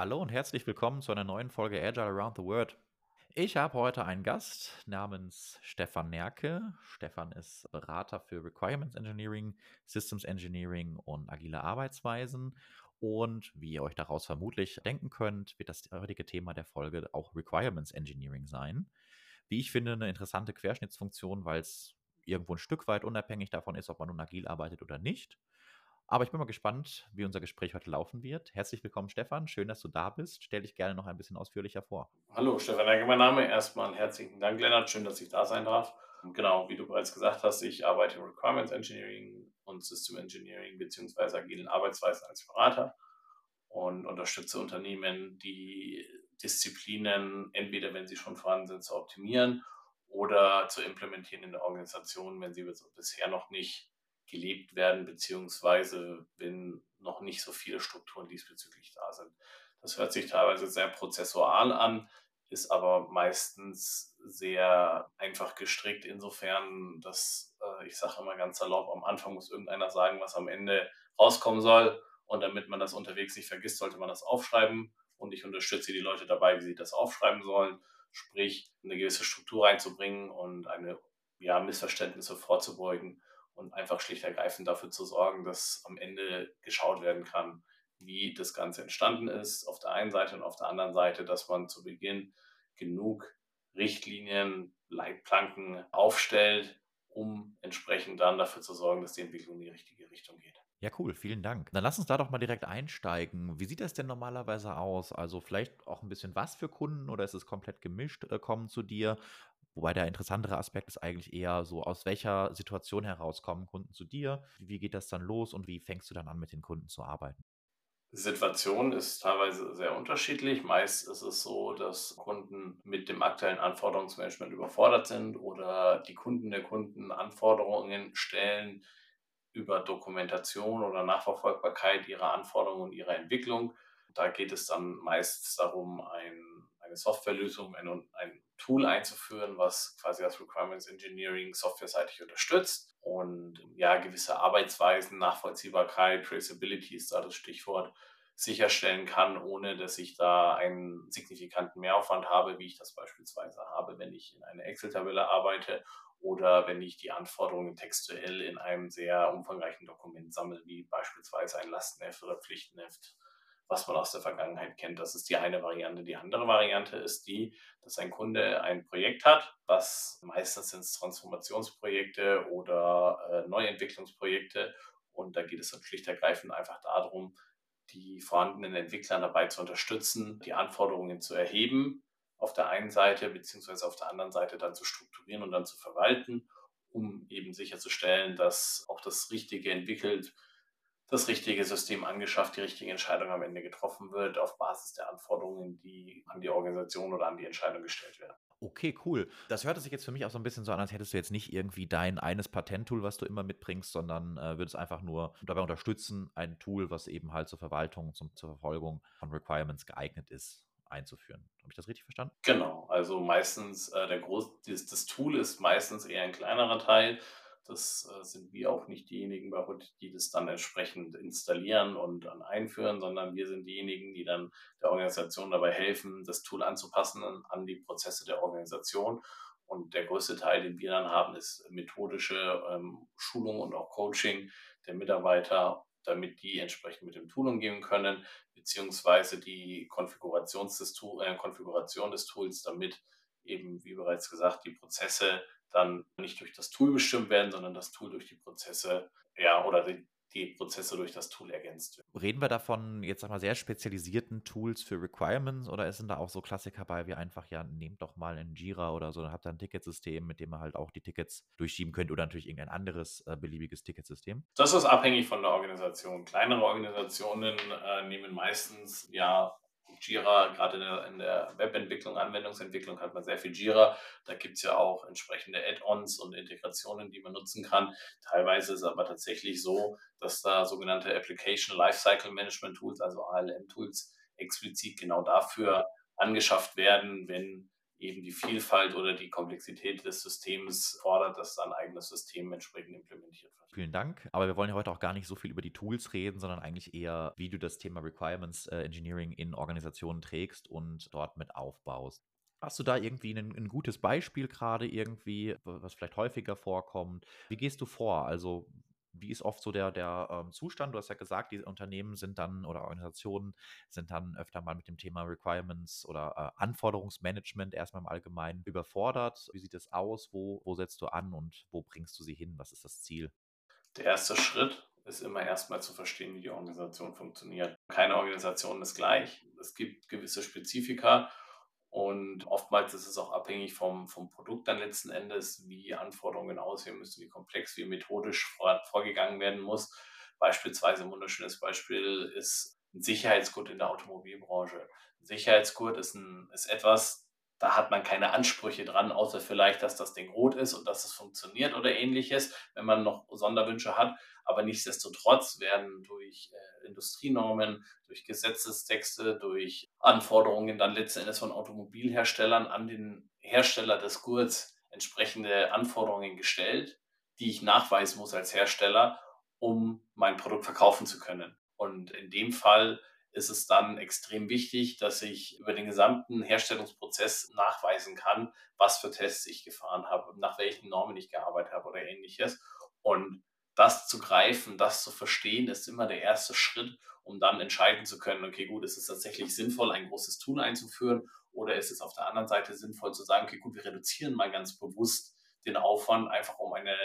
Hallo und herzlich willkommen zu einer neuen Folge Agile Around the World. Ich habe heute einen Gast namens Stefan Nerke. Stefan ist Berater für Requirements Engineering, Systems Engineering und agile Arbeitsweisen. Und wie ihr euch daraus vermutlich denken könnt, wird das heutige Thema der Folge auch Requirements Engineering sein. Wie ich finde, eine interessante Querschnittsfunktion, weil es irgendwo ein Stück weit unabhängig davon ist, ob man nun agil arbeitet oder nicht. Aber ich bin mal gespannt, wie unser Gespräch heute laufen wird. Herzlich willkommen, Stefan. Schön, dass du da bist. Stell dich gerne noch ein bisschen ausführlicher vor. Hallo, Stefan Danke, mein Name. Erstmal herzlichen Dank, Lennart. Schön, dass ich da sein darf. Und genau, wie du bereits gesagt hast, ich arbeite im Requirements Engineering und System Engineering beziehungsweise agilen Arbeitsweisen als Berater und unterstütze Unternehmen, die Disziplinen entweder, wenn sie schon vorhanden sind, zu optimieren oder zu implementieren in der Organisation, wenn sie bisher noch nicht gelebt werden, beziehungsweise wenn noch nicht so viele Strukturen diesbezüglich da sind. Das hört sich teilweise sehr prozessual an, ist aber meistens sehr einfach gestrickt, insofern, dass äh, ich sage immer ganz salopp, am Anfang muss irgendeiner sagen, was am Ende rauskommen soll. Und damit man das unterwegs nicht vergisst, sollte man das aufschreiben. Und ich unterstütze die Leute dabei, wie sie das aufschreiben sollen. Sprich, eine gewisse Struktur reinzubringen und eine ja, Missverständnisse vorzubeugen und einfach schlicht ergreifend dafür zu sorgen, dass am Ende geschaut werden kann, wie das Ganze entstanden ist, auf der einen Seite und auf der anderen Seite, dass man zu Beginn genug Richtlinien, Leitplanken aufstellt, um entsprechend dann dafür zu sorgen, dass die Entwicklung in die richtige Richtung geht. Ja, cool, vielen Dank. Dann lass uns da doch mal direkt einsteigen. Wie sieht das denn normalerweise aus? Also vielleicht auch ein bisschen was für Kunden oder ist es komplett gemischt, äh, kommen zu dir? Wobei der interessantere Aspekt ist eigentlich eher so, aus welcher Situation heraus kommen Kunden zu dir? Wie geht das dann los und wie fängst du dann an, mit den Kunden zu arbeiten? Die Situation ist teilweise sehr unterschiedlich. Meist ist es so, dass Kunden mit dem aktuellen Anforderungsmanagement überfordert sind oder die Kunden der Kunden Anforderungen stellen über Dokumentation oder Nachverfolgbarkeit ihrer Anforderungen und ihrer Entwicklung. Da geht es dann meist darum, ein, eine Softwarelösung, ein, ein Tool einzuführen, was quasi das Requirements Engineering softwareseitig unterstützt. Und ja, gewisse Arbeitsweisen, Nachvollziehbarkeit, Traceability ist da das Stichwort, sicherstellen kann, ohne dass ich da einen signifikanten Mehraufwand habe, wie ich das beispielsweise habe, wenn ich in einer Excel-Tabelle arbeite oder wenn ich die Anforderungen textuell in einem sehr umfangreichen Dokument sammle, wie beispielsweise ein Lastenheft oder Pflichtenheft was man aus der Vergangenheit kennt. Das ist die eine Variante. Die andere Variante ist die, dass ein Kunde ein Projekt hat, was meistens sind Transformationsprojekte oder äh, Neuentwicklungsprojekte. Und da geht es dann schlicht ergreifend einfach darum, die vorhandenen Entwickler dabei zu unterstützen, die Anforderungen zu erheben, auf der einen Seite, beziehungsweise auf der anderen Seite dann zu strukturieren und dann zu verwalten, um eben sicherzustellen, dass auch das Richtige entwickelt das richtige System angeschafft, die richtige Entscheidung am Ende getroffen wird auf Basis der Anforderungen, die an die Organisation oder an die Entscheidung gestellt werden. Okay, cool. Das hört sich jetzt für mich auch so ein bisschen so an, als hättest du jetzt nicht irgendwie dein eines Patenttool, was du immer mitbringst, sondern äh, würdest einfach nur dabei unterstützen, ein Tool, was eben halt zur Verwaltung, zum, zur Verfolgung von Requirements geeignet ist, einzuführen. Habe ich das richtig verstanden? Genau. Also meistens äh, der Groß, das, das Tool ist meistens eher ein kleinerer Teil das äh, sind wir auch nicht diejenigen bei Hood, die das dann entsprechend installieren und dann einführen, sondern wir sind diejenigen, die dann der Organisation dabei helfen, das Tool anzupassen an die Prozesse der Organisation. Und der größte Teil, den wir dann haben, ist methodische ähm, Schulung und auch Coaching der Mitarbeiter, damit die entsprechend mit dem Tool umgehen können, beziehungsweise die Konfiguration des, Tool, äh, Konfiguration des Tools, damit eben, wie bereits gesagt, die Prozesse dann nicht durch das Tool bestimmt werden, sondern das Tool durch die Prozesse, ja, oder die, die Prozesse durch das Tool ergänzt werden. Reden wir davon jetzt sag mal sehr spezialisierten Tools für Requirements oder sind da auch so Klassiker bei wie einfach, ja, nehmt doch mal ein Jira oder so, dann habt ihr ein Ticketsystem, mit dem ihr halt auch die Tickets durchschieben könnt oder natürlich irgendein anderes äh, beliebiges Ticketsystem? Das ist abhängig von der Organisation. Kleinere Organisationen äh, nehmen meistens ja Jira, gerade in der, in der, Webentwicklung, Anwendungsentwicklung hat man sehr viel Jira. Da gibt es ja auch entsprechende Add-ons und Integrationen, die man nutzen kann. Teilweise ist es aber tatsächlich so, dass da sogenannte Application Lifecycle Management Tools, also ALM-Tools, explizit genau dafür angeschafft werden, wenn eben die Vielfalt oder die Komplexität des Systems fordert, dass ein eigenes System entsprechend implementiert wird. Vielen Dank. Aber wir wollen ja heute auch gar nicht so viel über die Tools reden, sondern eigentlich eher, wie du das Thema Requirements äh, Engineering in Organisationen trägst und dort mit aufbaust. Hast du da irgendwie ein, ein gutes Beispiel gerade irgendwie, was vielleicht häufiger vorkommt? Wie gehst du vor? Also wie ist oft so der, der ähm, Zustand? Du hast ja gesagt, die Unternehmen sind dann oder Organisationen sind dann öfter mal mit dem Thema Requirements oder äh, Anforderungsmanagement erstmal im Allgemeinen überfordert. Wie sieht es aus? Wo, wo setzt du an und wo bringst du sie hin? Was ist das Ziel? Der erste Schritt ist immer erstmal zu verstehen, wie die Organisation funktioniert. Keine Organisation ist gleich. Es gibt gewisse Spezifika und oftmals ist es auch abhängig vom, vom Produkt dann letzten Endes, wie Anforderungen aussehen müssen, wie komplex, wie methodisch vor, vorgegangen werden muss. Beispielsweise ein wunderschönes Beispiel ist ein Sicherheitsgurt in der Automobilbranche. Ein Sicherheitsgurt ist, ein, ist etwas, da hat man keine Ansprüche dran, außer vielleicht, dass das Ding rot ist und dass es funktioniert oder ähnliches, wenn man noch Sonderwünsche hat. Aber nichtsdestotrotz werden durch äh, Industrienormen, durch Gesetzestexte, durch Anforderungen dann letzten Endes von Automobilherstellern an den Hersteller des Gurts entsprechende Anforderungen gestellt, die ich nachweisen muss als Hersteller, um mein Produkt verkaufen zu können. Und in dem Fall ist es dann extrem wichtig, dass ich über den gesamten Herstellungsprozess nachweisen kann, was für Tests ich gefahren habe, nach welchen Normen ich gearbeitet habe oder ähnliches. Und das zu greifen, das zu verstehen, ist immer der erste Schritt, um dann entscheiden zu können, okay, gut, ist es tatsächlich sinnvoll, ein großes Tool einzuführen oder ist es auf der anderen Seite sinnvoll zu sagen, okay, gut, wir reduzieren mal ganz bewusst den Aufwand, einfach um eine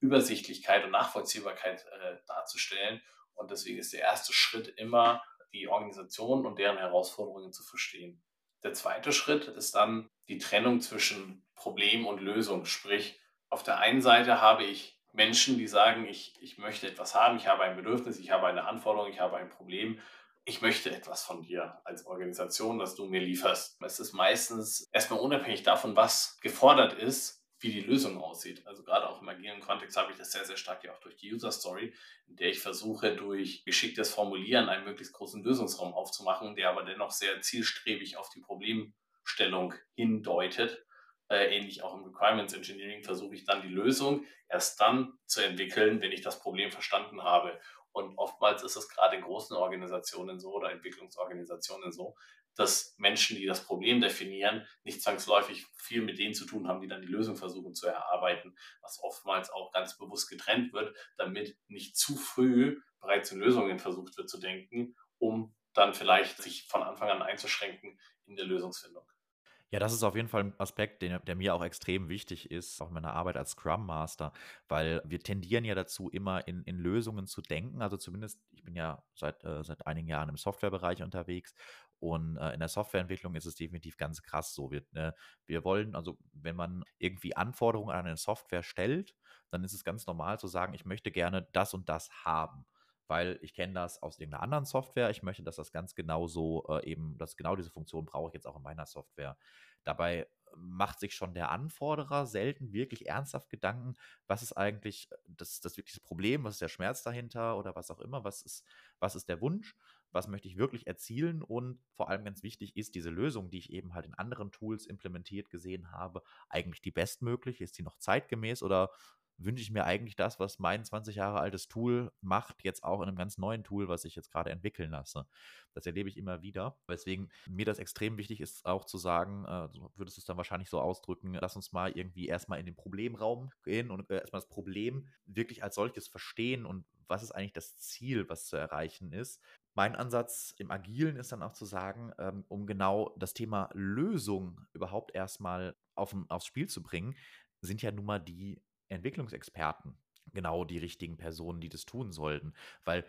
Übersichtlichkeit und Nachvollziehbarkeit äh, darzustellen. Und deswegen ist der erste Schritt immer, die Organisation und deren Herausforderungen zu verstehen. Der zweite Schritt ist dann die Trennung zwischen Problem und Lösung. Sprich, auf der einen Seite habe ich Menschen, die sagen, ich, ich möchte etwas haben, ich habe ein Bedürfnis, ich habe eine Anforderung, ich habe ein Problem. Ich möchte etwas von dir als Organisation, das du mir lieferst. Es ist meistens erstmal unabhängig davon, was gefordert ist, wie die Lösung aussieht. Also gerade auch im agilen Kontext habe ich das sehr, sehr stark ja auch durch die User Story, in der ich versuche, durch geschicktes Formulieren einen möglichst großen Lösungsraum aufzumachen, der aber dennoch sehr zielstrebig auf die Problemstellung hindeutet äh, ähnlich auch im Requirements Engineering versuche ich dann die Lösung erst dann zu entwickeln, wenn ich das Problem verstanden habe. Und oftmals ist es gerade in großen Organisationen so oder Entwicklungsorganisationen so, dass Menschen, die das Problem definieren, nicht zwangsläufig viel mit denen zu tun haben, die dann die Lösung versuchen zu erarbeiten, was oftmals auch ganz bewusst getrennt wird, damit nicht zu früh bereits in Lösungen versucht wird zu denken, um dann vielleicht sich von Anfang an einzuschränken in der Lösungsfindung. Ja, das ist auf jeden Fall ein Aspekt, den, der mir auch extrem wichtig ist, auch in meiner Arbeit als Scrum Master, weil wir tendieren ja dazu, immer in, in Lösungen zu denken. Also zumindest, ich bin ja seit, äh, seit einigen Jahren im Softwarebereich unterwegs und äh, in der Softwareentwicklung ist es definitiv ganz krass so. Wir, äh, wir wollen, also wenn man irgendwie Anforderungen an eine Software stellt, dann ist es ganz normal zu sagen, ich möchte gerne das und das haben weil ich kenne das aus irgendeiner anderen Software. Ich möchte, dass das ganz genau so äh, eben, dass genau diese Funktion brauche ich jetzt auch in meiner Software. Dabei macht sich schon der Anforderer selten wirklich ernsthaft Gedanken, was ist eigentlich das, das wirkliche Problem, was ist der Schmerz dahinter oder was auch immer, was ist, was ist der Wunsch, was möchte ich wirklich erzielen und vor allem ganz wichtig ist diese Lösung, die ich eben halt in anderen Tools implementiert gesehen habe, eigentlich die bestmögliche, ist die noch zeitgemäß oder wünsche ich mir eigentlich das, was mein 20 Jahre altes Tool macht, jetzt auch in einem ganz neuen Tool, was ich jetzt gerade entwickeln lasse. Das erlebe ich immer wieder. Weswegen mir das extrem wichtig ist, auch zu sagen, äh, würdest du es dann wahrscheinlich so ausdrücken, lass uns mal irgendwie erstmal in den Problemraum gehen und äh, erstmal das Problem wirklich als solches verstehen und was ist eigentlich das Ziel, was zu erreichen ist. Mein Ansatz im Agilen ist dann auch zu sagen, ähm, um genau das Thema Lösung überhaupt erstmal auf, aufs Spiel zu bringen, sind ja nun mal die Entwicklungsexperten genau die richtigen Personen, die das tun sollten, weil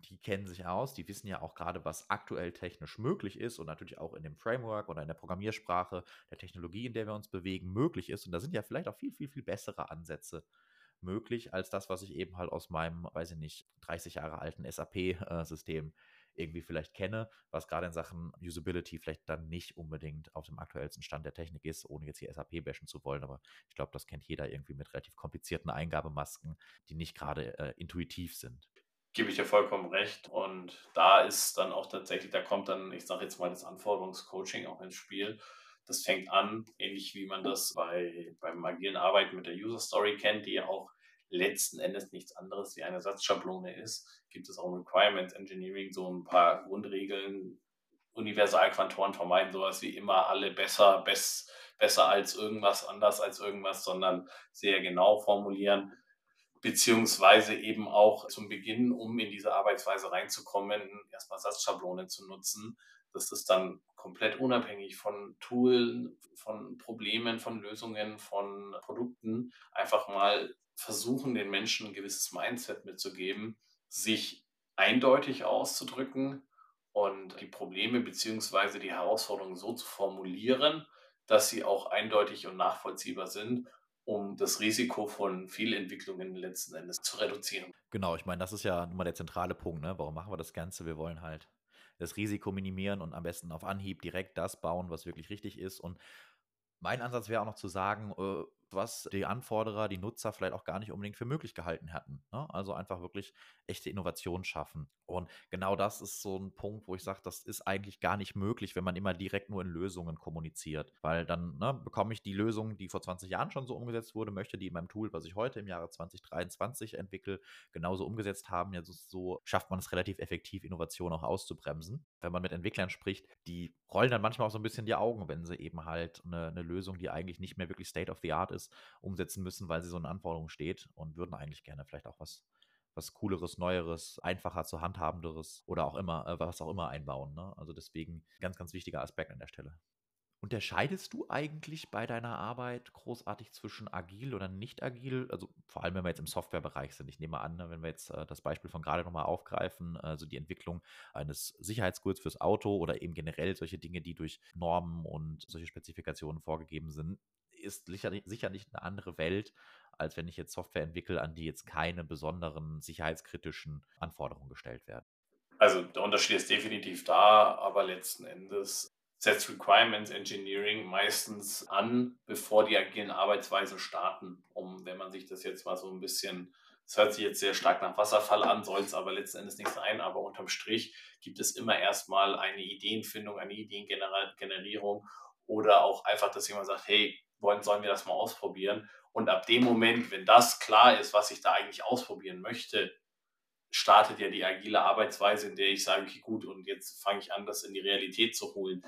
die kennen sich aus, die wissen ja auch gerade, was aktuell technisch möglich ist und natürlich auch in dem Framework oder in der Programmiersprache, der Technologie, in der wir uns bewegen, möglich ist. Und da sind ja vielleicht auch viel, viel, viel bessere Ansätze möglich als das, was ich eben halt aus meinem, weiß ich nicht, 30 Jahre alten SAP-System äh, irgendwie vielleicht kenne, was gerade in Sachen Usability vielleicht dann nicht unbedingt auf dem aktuellsten Stand der Technik ist, ohne jetzt hier SAP bashen zu wollen. Aber ich glaube, das kennt jeder irgendwie mit relativ komplizierten Eingabemasken, die nicht gerade äh, intuitiv sind. Gebe ich dir vollkommen recht. Und da ist dann auch tatsächlich, da kommt dann, ich sage jetzt mal, das Anforderungscoaching auch ins Spiel. Das fängt an, ähnlich wie man das bei, beim agilen Arbeiten mit der User Story kennt, die ja auch letzten Endes nichts anderes wie eine Satzschablone ist, gibt es auch im Requirements Engineering so ein paar Grundregeln, Universalquantoren vermeiden sowas wie immer alle besser, best, besser als irgendwas, anders als irgendwas, sondern sehr genau formulieren, beziehungsweise eben auch zum Beginn, um in diese Arbeitsweise reinzukommen, erstmal Satzschablonen zu nutzen. Das ist dann komplett unabhängig von Tools, von Problemen, von Lösungen, von Produkten. Einfach mal versuchen, den Menschen ein gewisses Mindset mitzugeben, sich eindeutig auszudrücken und die Probleme bzw. die Herausforderungen so zu formulieren, dass sie auch eindeutig und nachvollziehbar sind, um das Risiko von Fehlentwicklungen letzten Endes zu reduzieren. Genau, ich meine, das ist ja immer der zentrale Punkt. Ne? Warum machen wir das Ganze? Wir wollen halt das Risiko minimieren und am besten auf Anhieb direkt das bauen, was wirklich richtig ist. Und mein Ansatz wäre auch noch zu sagen, äh, was die Anforderer, die Nutzer vielleicht auch gar nicht unbedingt für möglich gehalten hätten. Ne? Also einfach wirklich echte Innovation schaffen. Und genau das ist so ein Punkt, wo ich sage, das ist eigentlich gar nicht möglich, wenn man immer direkt nur in Lösungen kommuniziert. Weil dann ne, bekomme ich die Lösung, die vor 20 Jahren schon so umgesetzt wurde, möchte die in meinem Tool, was ich heute im Jahre 2023 entwickle, genauso umgesetzt haben. Ja, so, so schafft man es relativ effektiv, Innovation auch auszubremsen. Wenn man mit Entwicklern spricht, die rollen dann manchmal auch so ein bisschen die Augen, wenn sie eben halt eine, eine Lösung, die eigentlich nicht mehr wirklich State of the Art ist, umsetzen müssen, weil sie so in Anforderungen steht und würden eigentlich gerne vielleicht auch was was Cooleres, Neueres, einfacher zu handhabenderes oder auch immer, äh, was auch immer einbauen. Ne? Also deswegen ganz, ganz wichtiger Aspekt an der Stelle. Unterscheidest du eigentlich bei deiner Arbeit großartig zwischen agil oder nicht agil? Also vor allem, wenn wir jetzt im Softwarebereich sind. Ich nehme an, ne, wenn wir jetzt äh, das Beispiel von gerade nochmal aufgreifen, also die Entwicklung eines Sicherheitsgurts fürs Auto oder eben generell solche Dinge, die durch Normen und solche Spezifikationen vorgegeben sind, ist sicherlich, sicherlich eine andere Welt, als wenn ich jetzt Software entwickle, an die jetzt keine besonderen sicherheitskritischen Anforderungen gestellt werden. Also der Unterschied ist definitiv da, aber letzten Endes setzt Requirements Engineering meistens an, bevor die agilen Arbeitsweisen starten. Um, wenn man sich das jetzt mal so ein bisschen, es hört sich jetzt sehr stark nach Wasserfall an, soll es aber letzten Endes nicht sein, aber unterm Strich gibt es immer erstmal eine Ideenfindung, eine Ideengenerierung oder auch einfach, dass jemand sagt, hey, wollen, sollen wir das mal ausprobieren? Und ab dem Moment, wenn das klar ist, was ich da eigentlich ausprobieren möchte, startet ja die agile Arbeitsweise, in der ich sage, okay, gut, und jetzt fange ich an, das in die Realität zu holen,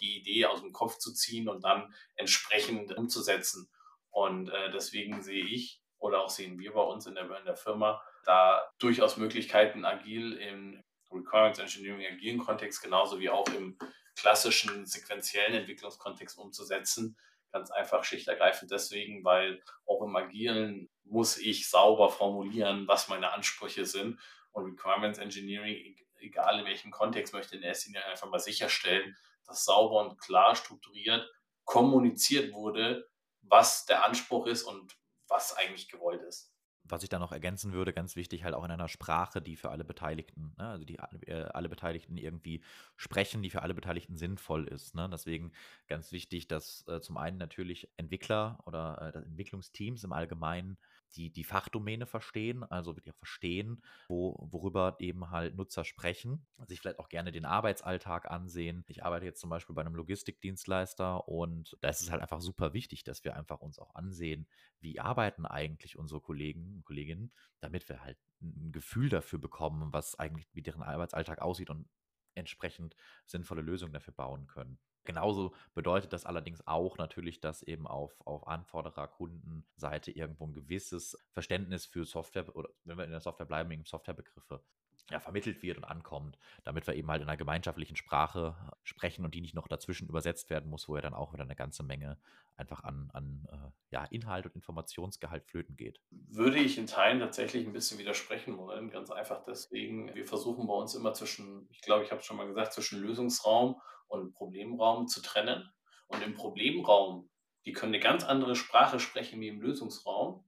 die Idee aus dem Kopf zu ziehen und dann entsprechend umzusetzen. Und äh, deswegen sehe ich oder auch sehen wir bei uns in der, in der Firma da durchaus Möglichkeiten, agil im Requirements Engineering agilen Kontext genauso wie auch im klassischen sequentiellen Entwicklungskontext umzusetzen, Ganz einfach schlichtergreifend deswegen, weil auch im Agilen muss ich sauber formulieren, was meine Ansprüche sind. Und Requirements Engineering, egal in welchem Kontext, möchte in erster Linie einfach mal sicherstellen, dass sauber und klar strukturiert kommuniziert wurde, was der Anspruch ist und was eigentlich gewollt ist was ich da noch ergänzen würde, ganz wichtig, halt auch in einer Sprache, die für alle Beteiligten, ne, also die äh, alle Beteiligten irgendwie sprechen, die für alle Beteiligten sinnvoll ist. Ne? Deswegen ganz wichtig, dass äh, zum einen natürlich Entwickler oder äh, Entwicklungsteams im Allgemeinen die die Fachdomäne verstehen, also wirklich auch verstehen, wo, worüber eben halt Nutzer sprechen, sich vielleicht auch gerne den Arbeitsalltag ansehen. Ich arbeite jetzt zum Beispiel bei einem Logistikdienstleister und da ist es halt einfach super wichtig, dass wir einfach uns auch ansehen, wie arbeiten eigentlich unsere Kollegen und Kolleginnen, damit wir halt ein Gefühl dafür bekommen, was eigentlich, wie deren Arbeitsalltag aussieht und entsprechend sinnvolle Lösungen dafür bauen können. Genauso bedeutet das allerdings auch natürlich, dass eben auf, auf Anforderer-Kundenseite irgendwo ein gewisses Verständnis für Software oder wenn wir in der Software bleiben, eben Softwarebegriffe ja, vermittelt wird und ankommt, damit wir eben halt in einer gemeinschaftlichen Sprache sprechen und die nicht noch dazwischen übersetzt werden muss, wo ja dann auch wieder eine ganze Menge einfach an, an äh, ja, Inhalt und Informationsgehalt flöten geht. Würde ich in Teilen tatsächlich ein bisschen widersprechen wollen, ganz einfach deswegen, wir versuchen bei uns immer zwischen, ich glaube, ich habe es schon mal gesagt, zwischen Lösungsraum und Problemraum zu trennen. Und im Problemraum, die können eine ganz andere Sprache sprechen wie im Lösungsraum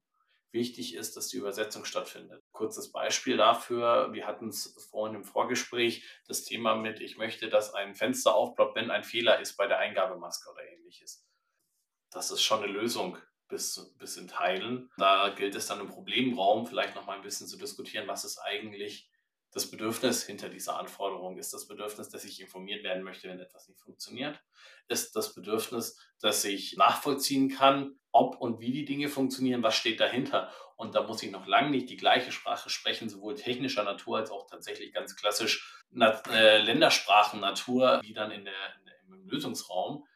wichtig ist, dass die Übersetzung stattfindet. Kurzes Beispiel dafür, wir hatten es vorhin im Vorgespräch, das Thema mit, ich möchte, dass ein Fenster aufploppt, wenn ein Fehler ist bei der Eingabemaske oder ähnliches. Das ist schon eine Lösung bis, bis in Teilen. Da gilt es dann im Problemraum vielleicht noch mal ein bisschen zu diskutieren, was ist eigentlich das Bedürfnis hinter dieser Anforderung? Ist das Bedürfnis, dass ich informiert werden möchte, wenn etwas nicht funktioniert? Ist das Bedürfnis, dass ich nachvollziehen kann, ob und wie die Dinge funktionieren? Was steht dahinter? Und da muss ich noch lange nicht die gleiche Sprache sprechen, sowohl technischer Natur als auch tatsächlich ganz klassisch äh, Ländersprachen Natur, wie dann in der, in im Lösungsraum.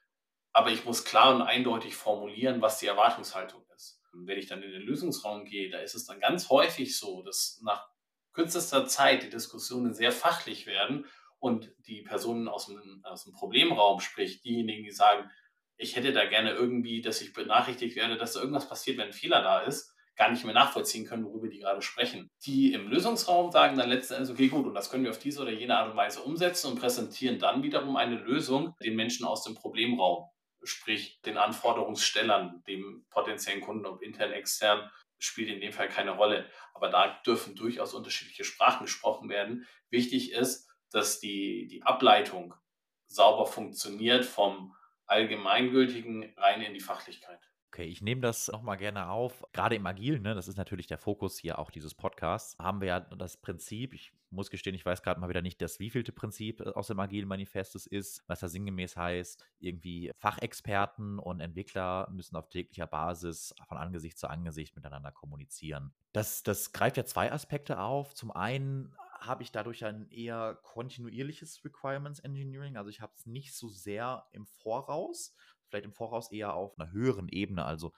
Aber ich muss klar und eindeutig formulieren, was die Erwartungshaltung ist. Wenn ich dann in den Lösungsraum gehe, da ist es dann ganz häufig so, dass nach kürzester Zeit die Diskussionen sehr fachlich werden und die Personen aus dem, aus dem Problemraum, sprich diejenigen, die sagen, ich hätte da gerne irgendwie, dass ich benachrichtigt werde, dass da irgendwas passiert, wenn ein Fehler da ist, gar nicht mehr nachvollziehen können, worüber die gerade sprechen. Die im Lösungsraum sagen dann letzten Endes, okay, gut, und das können wir auf diese oder jene Art und Weise umsetzen und präsentieren dann wiederum eine Lösung den Menschen aus dem Problemraum, sprich den Anforderungsstellern, dem potenziellen Kunden, ob intern, extern, spielt in dem Fall keine Rolle. Aber da dürfen durchaus unterschiedliche Sprachen gesprochen werden. Wichtig ist, dass die, die Ableitung sauber funktioniert vom Allgemeingültigen rein in die Fachlichkeit. Okay, ich nehme das nochmal gerne auf. Gerade im Agilen, ne, das ist natürlich der Fokus hier auch dieses Podcasts, haben wir ja das Prinzip, ich muss gestehen, ich weiß gerade mal wieder nicht, das wievielte Prinzip äh, aus dem Agilen Manifest es ist, was da sinngemäß heißt, irgendwie Fachexperten und Entwickler müssen auf täglicher Basis von Angesicht zu Angesicht miteinander kommunizieren. Das, das greift ja zwei Aspekte auf. Zum einen habe ich dadurch ein eher kontinuierliches Requirements Engineering, also ich habe es nicht so sehr im Voraus, vielleicht im Voraus eher auf einer höheren Ebene, also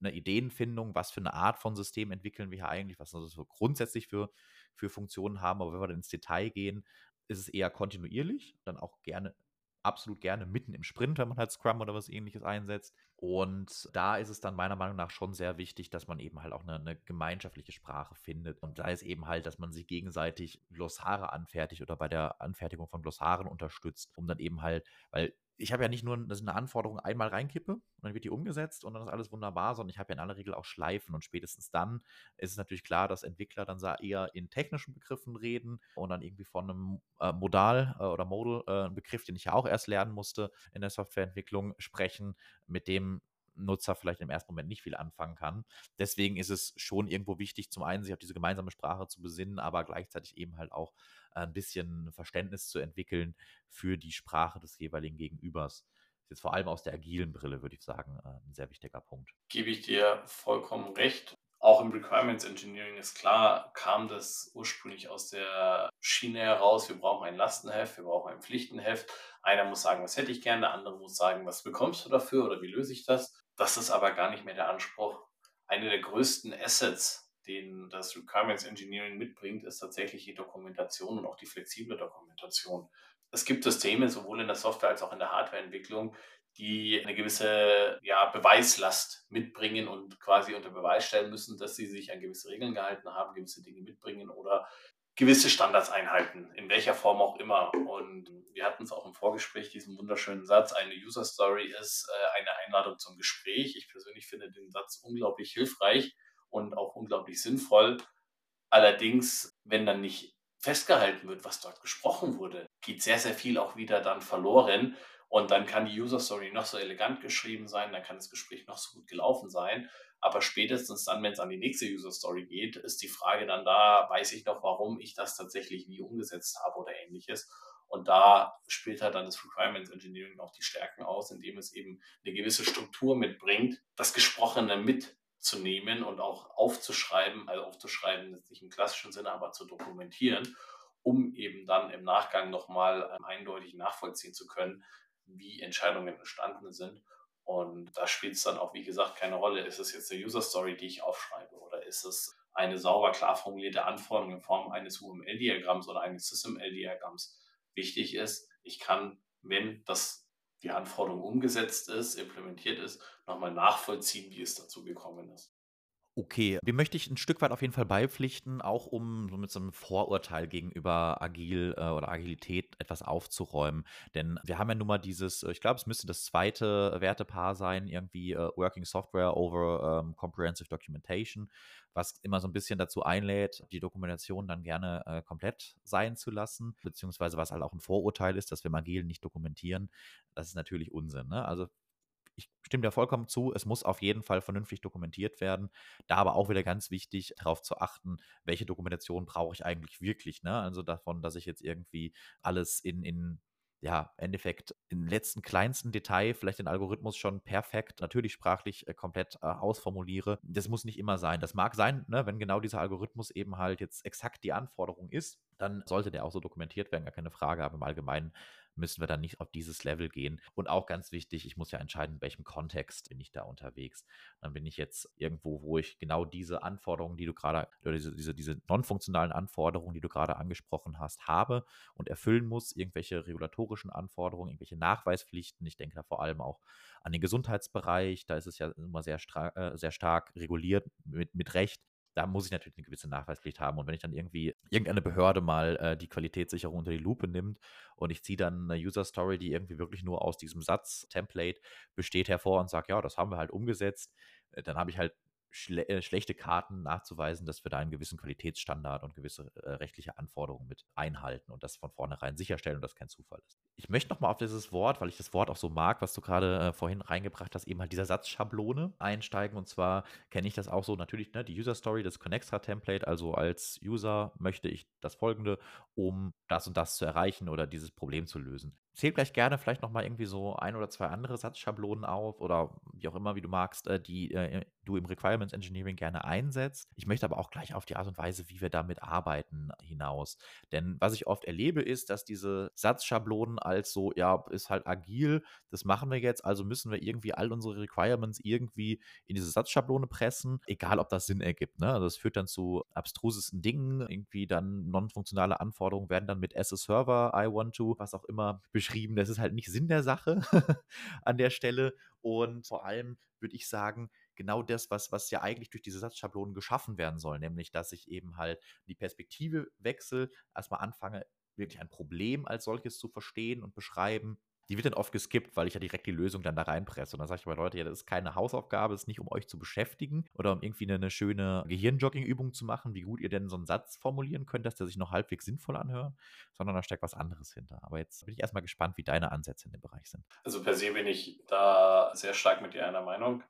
eine Ideenfindung, was für eine Art von System entwickeln wir hier eigentlich, was also so grundsätzlich für, für Funktionen haben. Aber wenn wir dann ins Detail gehen, ist es eher kontinuierlich, dann auch gerne absolut gerne mitten im Sprint, wenn man halt Scrum oder was ähnliches einsetzt. Und da ist es dann meiner Meinung nach schon sehr wichtig, dass man eben halt auch eine, eine, gemeinschaftliche Sprache findet. Und da ist eben halt, dass man sich gegenseitig Glossare anfertigt oder bei der Anfertigung von Glossaren unterstützt, um dann eben halt, weil ich habe ja nicht nur eine Anforderung einmal reinkippe und dann wird die umgesetzt und dann ist alles wunderbar, sondern ich habe ja in aller Regel auch Schleifen und spätestens dann ist es natürlich klar, dass Entwickler dann eher in technischen Begriffen reden und dann irgendwie von einem äh, Modal äh, oder Modal, äh, ein Begriff, den ich ja auch erst lernen musste in der Softwareentwicklung, sprechen, mit dem Nutzer vielleicht im ersten Moment nicht viel anfangen kann. Deswegen ist es schon irgendwo wichtig, zum einen sich auf diese gemeinsame Sprache zu besinnen, aber gleichzeitig eben halt auch ein bisschen Verständnis zu entwickeln für die Sprache des jeweiligen Gegenübers. Das ist jetzt vor allem aus der agilen Brille, würde ich sagen, äh, ein sehr wichtiger Punkt. Gebe ich dir vollkommen recht. Auch im Requirements Engineering ist klar, kam das ursprünglich aus der Schiene heraus, wir brauchen ein Lastenheft, wir brauchen ein Pflichtenheft. Einer muss sagen, was hätte ich gerne, der andere muss sagen, was bekommst du dafür oder wie löse ich das. Das ist aber gar nicht mehr der Anspruch. Eine der größten Assets, den das Requirements Engineering mitbringt, ist tatsächlich die Dokumentation und auch die flexible Dokumentation. Es gibt Systeme, sowohl in der Software als auch in der Hardwareentwicklung, die eine gewisse ja, Beweislast mitbringen und quasi unter Beweis stellen müssen, dass sie sich an gewisse Regeln gehalten haben, gewisse Dinge mitbringen oder gewisse Standards einhalten, in welcher Form auch immer. Und wir hatten es auch im Vorgespräch, diesen wunderschönen Satz, eine User Story ist äh, eine Einladung zum Gespräch. Ich persönlich finde den Satz unglaublich hilfreich und auch unglaublich sinnvoll. Allerdings, wenn dann nicht festgehalten wird, was dort gesprochen wurde, geht sehr, sehr viel auch wieder dann verloren. Und dann kann die User Story noch so elegant geschrieben sein, dann kann das Gespräch noch so gut gelaufen sein. Aber spätestens dann, wenn es an die nächste User Story geht, ist die Frage dann da, weiß ich noch, warum ich das tatsächlich wie umgesetzt habe oder ähnliches. Und da spielt halt dann das Requirements Engineering auch die Stärken aus, indem es eben eine gewisse Struktur mitbringt, das Gesprochene mitzunehmen und auch aufzuschreiben, also aufzuschreiben, nicht im klassischen Sinne, aber zu dokumentieren, um eben dann im Nachgang nochmal ähm, eindeutig nachvollziehen zu können, wie Entscheidungen entstanden sind und da spielt es dann auch, wie gesagt, keine Rolle. Ist es jetzt eine User Story, die ich aufschreibe oder ist es eine sauber klar formulierte Anforderung in Form eines UML-Diagramms oder eines SysML-Diagramms? Wichtig ist, ich kann, wenn das die Anforderung umgesetzt ist, implementiert ist, nochmal nachvollziehen, wie es dazu gekommen ist. Okay, dem möchte ich ein Stück weit auf jeden Fall beipflichten, auch um so mit so einem Vorurteil gegenüber Agil äh, oder Agilität etwas aufzuräumen. Denn wir haben ja nun mal dieses, äh, ich glaube, es müsste das zweite Wertepaar sein, irgendwie äh, Working Software over ähm, Comprehensive Documentation, was immer so ein bisschen dazu einlädt, die Dokumentation dann gerne äh, komplett sein zu lassen, beziehungsweise was halt auch ein Vorurteil ist, dass wir Agil nicht dokumentieren. Das ist natürlich Unsinn. Ne? Also ich stimme dir vollkommen zu, es muss auf jeden Fall vernünftig dokumentiert werden. Da aber auch wieder ganz wichtig, darauf zu achten, welche Dokumentation brauche ich eigentlich wirklich. Ne? Also davon, dass ich jetzt irgendwie alles in, in ja, im Endeffekt im letzten kleinsten Detail vielleicht den Algorithmus schon perfekt, natürlich sprachlich äh, komplett äh, ausformuliere. Das muss nicht immer sein. Das mag sein, ne, wenn genau dieser Algorithmus eben halt jetzt exakt die Anforderung ist, dann sollte der auch so dokumentiert werden, gar keine Frage. Aber im Allgemeinen müssen wir dann nicht auf dieses Level gehen. Und auch ganz wichtig, ich muss ja entscheiden, in welchem Kontext bin ich da unterwegs. Dann bin ich jetzt irgendwo, wo ich genau diese Anforderungen, die du gerade, oder diese, diese, diese non-funktionalen Anforderungen, die du gerade angesprochen hast, habe und erfüllen muss, irgendwelche regulatorischen Anforderungen, irgendwelche Nachweispflichten. Ich denke da vor allem auch an den Gesundheitsbereich, da ist es ja immer sehr, äh, sehr stark reguliert mit, mit Recht da muss ich natürlich eine gewisse Nachweispflicht haben. Und wenn ich dann irgendwie irgendeine Behörde mal äh, die Qualitätssicherung unter die Lupe nimmt und ich ziehe dann eine User Story, die irgendwie wirklich nur aus diesem Satz-Template besteht, hervor und sage, ja, das haben wir halt umgesetzt, äh, dann habe ich halt schle äh, schlechte Karten nachzuweisen, dass wir da einen gewissen Qualitätsstandard und gewisse äh, rechtliche Anforderungen mit einhalten und das von vornherein sicherstellen und das kein Zufall ist. Ich möchte nochmal auf dieses Wort, weil ich das Wort auch so mag, was du gerade äh, vorhin reingebracht hast, eben halt dieser Satzschablone einsteigen. Und zwar kenne ich das auch so natürlich, ne, die User Story, das Connextra-Template. Also als User möchte ich das folgende, um das und das zu erreichen oder dieses Problem zu lösen. Zähl gleich gerne vielleicht nochmal irgendwie so ein oder zwei andere Satzschablonen auf oder wie auch immer, wie du magst, äh, die äh, du im Requirements Engineering gerne einsetzt. Ich möchte aber auch gleich auf die Art und Weise, wie wir damit arbeiten, hinaus. Denn was ich oft erlebe, ist, dass diese Satzschablonen als so, ja, ist halt agil, das machen wir jetzt, also müssen wir irgendwie all unsere Requirements irgendwie in diese Satzschablone pressen, egal ob das Sinn ergibt. Ne? Also das führt dann zu abstrusesten Dingen, irgendwie dann non-funktionale Anforderungen werden dann mit a Server, I want to, was auch immer beschrieben. Das ist halt nicht Sinn der Sache an der Stelle. Und vor allem würde ich sagen, genau das, was, was ja eigentlich durch diese Satzschablonen geschaffen werden soll, nämlich dass ich eben halt die Perspektive wechsle, erstmal anfange, wirklich ein Problem als solches zu verstehen und beschreiben. Die wird dann oft geskippt, weil ich ja direkt die Lösung dann da reinpresse. Und dann sage ich aber Leute, ja, das ist keine Hausaufgabe, das ist nicht, um euch zu beschäftigen oder um irgendwie eine, schöne Gehirnjogging-Übung zu machen, wie gut ihr denn so einen Satz formulieren könnt, dass der sich noch halbwegs sinnvoll anhört, sondern da steckt was anderes hinter. Aber jetzt bin ich erstmal gespannt, wie deine Ansätze in dem Bereich sind. Also per se bin ich da sehr stark mit dir einer Meinung.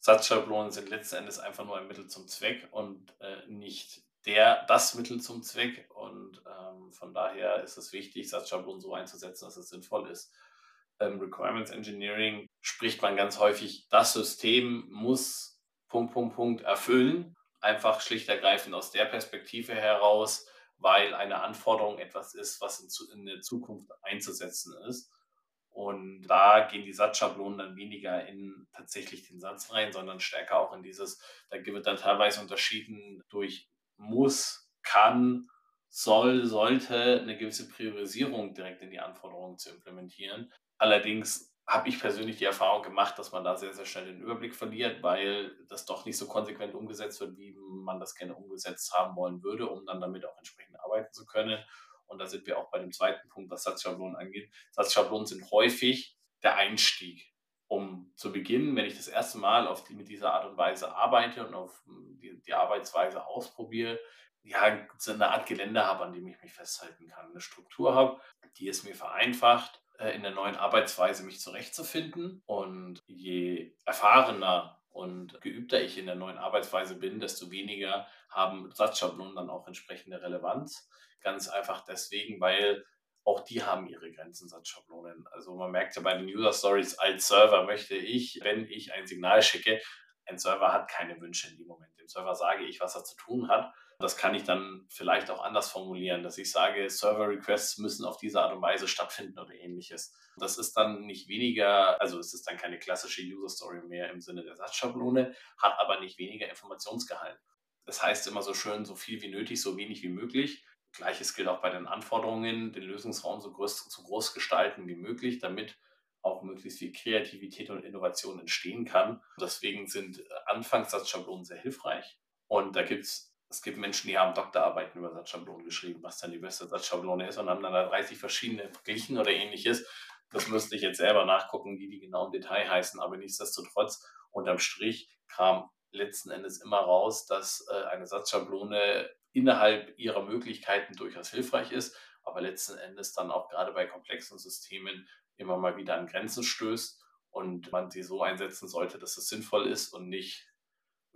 Satzschablonen sind letzten Endes einfach nur ein Mittel zum Zweck und äh, nicht der, das Mittel zum Zweck. Und ähm, von daher ist es wichtig, Satzschablonen so einzusetzen, dass es sinnvoll ist. Ähm, Requirements Engineering spricht man ganz häufig, das System muss Punkt, Punkt, Punkt erfüllen. Einfach schlicht ergreifend aus der Perspektive heraus, weil eine Anforderung etwas ist, was in, in der Zukunft einzusetzen ist. Und da gehen die Satzschablonen dann weniger in tatsächlich den Satz rein, sondern stärker auch in dieses, da wird dann teilweise unterschieden durch muss, kann, soll, sollte eine gewisse Priorisierung direkt in die Anforderungen zu implementieren. Allerdings habe ich persönlich die Erfahrung gemacht, dass man da sehr, sehr schnell den Überblick verliert, weil das doch nicht so konsequent umgesetzt wird, wie man das gerne umgesetzt haben wollen würde, um dann damit auch entsprechend arbeiten zu können. Und da sind wir auch bei dem zweiten Punkt, was Satzschablonen angeht. Satzschablonen sind häufig der Einstieg, um zu beginnen, wenn ich das erste Mal auf die, mit dieser Art und Weise arbeite und auf die, die Arbeitsweise ausprobiere, ja, so eine Art Gelände habe, an dem ich mich festhalten kann, eine Struktur habe, die es mir vereinfacht, in der neuen Arbeitsweise mich zurechtzufinden. Und je erfahrener und geübter ich in der neuen Arbeitsweise bin, desto weniger haben Satzschablonen dann auch entsprechende Relevanz. Ganz einfach deswegen, weil auch die haben ihre Grenzen, Satzschablonen. Also man merkt ja bei den User Stories, als Server möchte ich, wenn ich ein Signal schicke, ein Server hat keine Wünsche in dem Moment. Dem Server sage ich, was er zu tun hat das kann ich dann vielleicht auch anders formulieren, dass ich sage, Server-Requests müssen auf diese Art und Weise stattfinden oder ähnliches. Das ist dann nicht weniger, also es ist dann keine klassische User-Story mehr im Sinne der Satzschablone, hat aber nicht weniger Informationsgehalt. Das heißt immer so schön, so viel wie nötig, so wenig wie möglich. Gleiches gilt auch bei den Anforderungen, den Lösungsraum so groß, so groß gestalten wie möglich, damit auch möglichst viel Kreativität und Innovation entstehen kann. Deswegen sind Anfangssatzschablonen sehr hilfreich. Und da gibt es es gibt Menschen, die haben Doktorarbeiten über Satzschablonen geschrieben, was dann die beste Satzschablone ist und haben dann da 30 verschiedene verglichen oder ähnliches. Das müsste ich jetzt selber nachgucken, wie die genau im Detail heißen, aber nichtsdestotrotz, unterm Strich kam letzten Endes immer raus, dass äh, eine Satzschablone innerhalb ihrer Möglichkeiten durchaus hilfreich ist, aber letzten Endes dann auch gerade bei komplexen Systemen immer mal wieder an Grenzen stößt und man sie so einsetzen sollte, dass es sinnvoll ist und nicht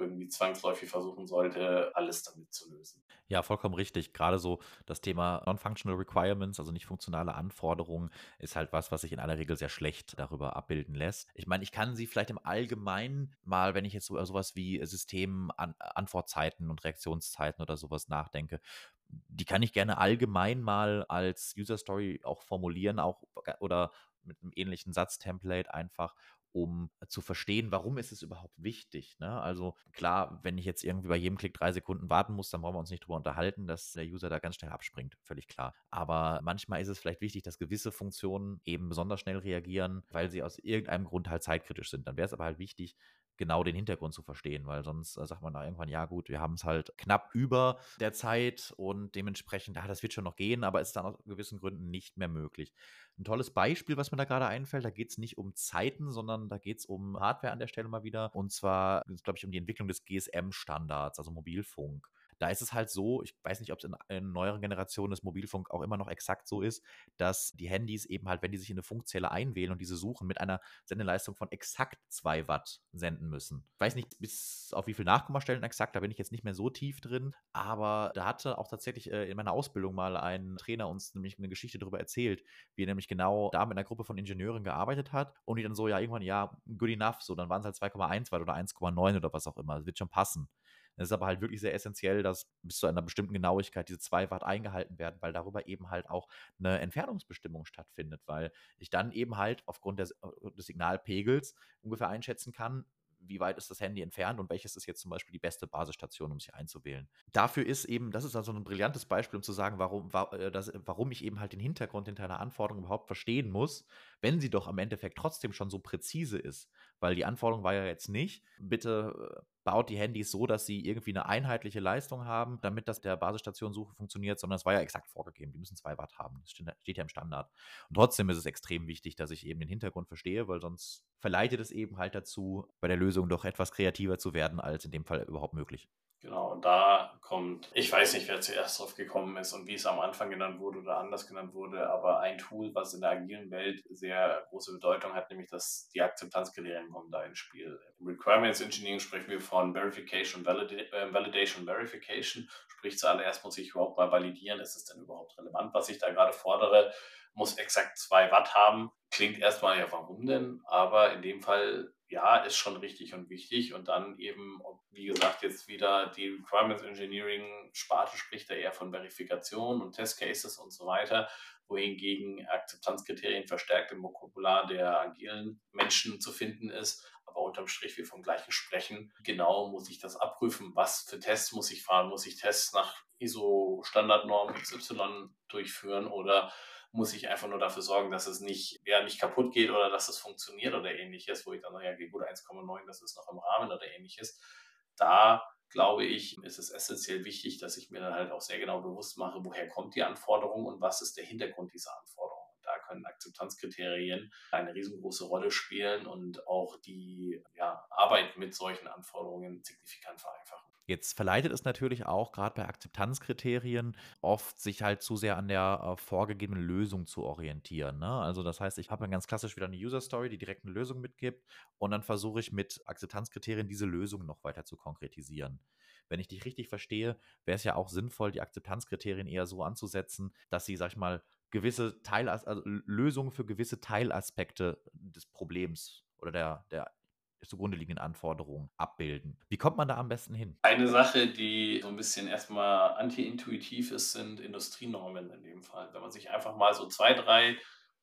irgendwie zwangsläufig versuchen sollte, alles damit zu lösen. Ja, vollkommen richtig. Gerade so das Thema Non-Functional Requirements, also nicht funktionale Anforderungen, ist halt was, was sich in aller Regel sehr schlecht darüber abbilden lässt. Ich meine, ich kann sie vielleicht im Allgemeinen mal, wenn ich jetzt so sowas wie System-Antwortzeiten und Reaktionszeiten oder sowas nachdenke, die kann ich gerne allgemein mal als User Story auch formulieren, auch oder mit einem ähnlichen Satztemplate einfach, um zu verstehen, warum ist es überhaupt wichtig. Ne? Also klar, wenn ich jetzt irgendwie bei jedem Klick drei Sekunden warten muss, dann brauchen wir uns nicht drüber unterhalten, dass der User da ganz schnell abspringt, völlig klar. Aber manchmal ist es vielleicht wichtig, dass gewisse Funktionen eben besonders schnell reagieren, weil sie aus irgendeinem Grund halt zeitkritisch sind. Dann wäre es aber halt wichtig, genau den Hintergrund zu verstehen, weil sonst äh, sagt man da irgendwann, ja gut, wir haben es halt knapp über der Zeit und dementsprechend, ah, das wird schon noch gehen, aber ist dann aus gewissen Gründen nicht mehr möglich. Ein tolles Beispiel, was mir da gerade einfällt, da geht es nicht um Zeiten, sondern da geht es um Hardware an der Stelle mal wieder. Und zwar, glaube ich, um die Entwicklung des GSM-Standards, also Mobilfunk. Da ist es halt so, ich weiß nicht, ob es in, in, neueren Generationen des Mobilfunk auch immer noch exakt so ist, dass die Handys eben halt, wenn die sich in eine Funkzelle einwählen und diese suchen, mit einer Sendeleistung von exakt 2 Watt senden müssen. Ich weiß nicht, bis auf wie viel Nachkommastellen exakt, da bin ich jetzt nicht mehr so tief drin, aber da hatte auch tatsächlich äh, in meiner Ausbildung mal ein Trainer uns nämlich eine Geschichte darüber erzählt, wie er nämlich genau da mit einer Gruppe von Ingenieuren gearbeitet hat und die dann so, ja, irgendwann, ja, good enough, so, dann waren es halt 2,1 Watt oder 1,9 oder was auch immer, das wird schon passen. Es ist aber halt wirklich sehr essentiell, dass bis zu einer bestimmten Genauigkeit diese 2 Watt eingehalten werden, weil darüber eben halt auch eine Entfernungsbestimmung stattfindet, weil ich dann eben halt aufgrund des, äh, des Signalpegels ungefähr einschätzen kann, wie weit ist das Handy entfernt und welches ist jetzt zum Beispiel die beste Basisstation, um sich einzuwählen. Dafür ist eben, das ist also ein brillantes Beispiel, um zu sagen, warum, äh, warum ich eben halt den Hintergrund hinter einer Anforderung überhaupt verstehen muss, wenn sie doch am Endeffekt trotzdem schon so präzise ist. Weil die Anforderung war ja jetzt nicht, bitte äh, baut die Handys so, dass sie irgendwie eine einheitliche Leistung haben, damit das der Basisstationsuche funktioniert, sondern es war ja exakt vorgegeben. Die müssen 2 Watt haben. Das steht ja im Standard. Und trotzdem ist es extrem wichtig, dass ich eben den Hintergrund verstehe, weil sonst verleitet es eben halt dazu, bei der Lösung doch etwas kreativer zu werden, als in dem Fall überhaupt möglich. Genau, und da kommt, ich weiß nicht, wer zuerst drauf gekommen ist und wie es am Anfang genannt wurde oder anders genannt wurde, aber ein Tool, was in der agilen Welt sehr große Bedeutung hat, nämlich dass die Akzeptanzkriterien kommen da ins Spiel. Im Requirements Engineering sprechen wir von Verification, Valida äh, Validation, Verification, sprich zuallererst muss ich überhaupt mal validieren, ist es denn überhaupt relevant, was ich da gerade fordere, muss exakt 2 Watt haben. Klingt erstmal ja, warum denn? Aber in dem Fall ja, ist schon richtig und wichtig. Und dann eben, wie gesagt, jetzt wieder die Requirements Engineering Sparte spricht da eher von Verifikation und Test Cases und so weiter, wohingegen Akzeptanzkriterien verstärkt im Vokabular der agilen Menschen zu finden ist. Aber unterm Strich wir vom gleichen sprechen. Genau muss ich das abprüfen. Was für Tests muss ich fahren? Muss ich Tests nach ISO Standardnorm XY durchführen oder muss ich einfach nur dafür sorgen, dass es nicht, ja, nicht kaputt geht oder dass es funktioniert oder ähnliches, wo ich dann, naja, gut, 1,9, das ist noch im Rahmen oder ähnliches. Da glaube ich, ist es essentiell wichtig, dass ich mir dann halt auch sehr genau bewusst mache, woher kommt die Anforderung und was ist der Hintergrund dieser Anforderung. Da können Akzeptanzkriterien eine riesengroße Rolle spielen und auch die ja, Arbeit mit solchen Anforderungen signifikant vereinfachen. Jetzt verleitet es natürlich auch, gerade bei Akzeptanzkriterien, oft sich halt zu sehr an der äh, vorgegebenen Lösung zu orientieren. Ne? Also das heißt, ich habe dann ganz klassisch wieder eine User Story, die direkt eine Lösung mitgibt und dann versuche ich mit Akzeptanzkriterien diese Lösung noch weiter zu konkretisieren. Wenn ich dich richtig verstehe, wäre es ja auch sinnvoll, die Akzeptanzkriterien eher so anzusetzen, dass sie, sag ich mal, gewisse Teil also Lösungen für gewisse Teilaspekte des Problems oder der, der zugrunde liegenden Anforderungen abbilden. Wie kommt man da am besten hin? Eine Sache, die so ein bisschen erstmal anti-intuitiv ist, sind Industrienormen in dem Fall. Wenn man sich einfach mal so zwei, drei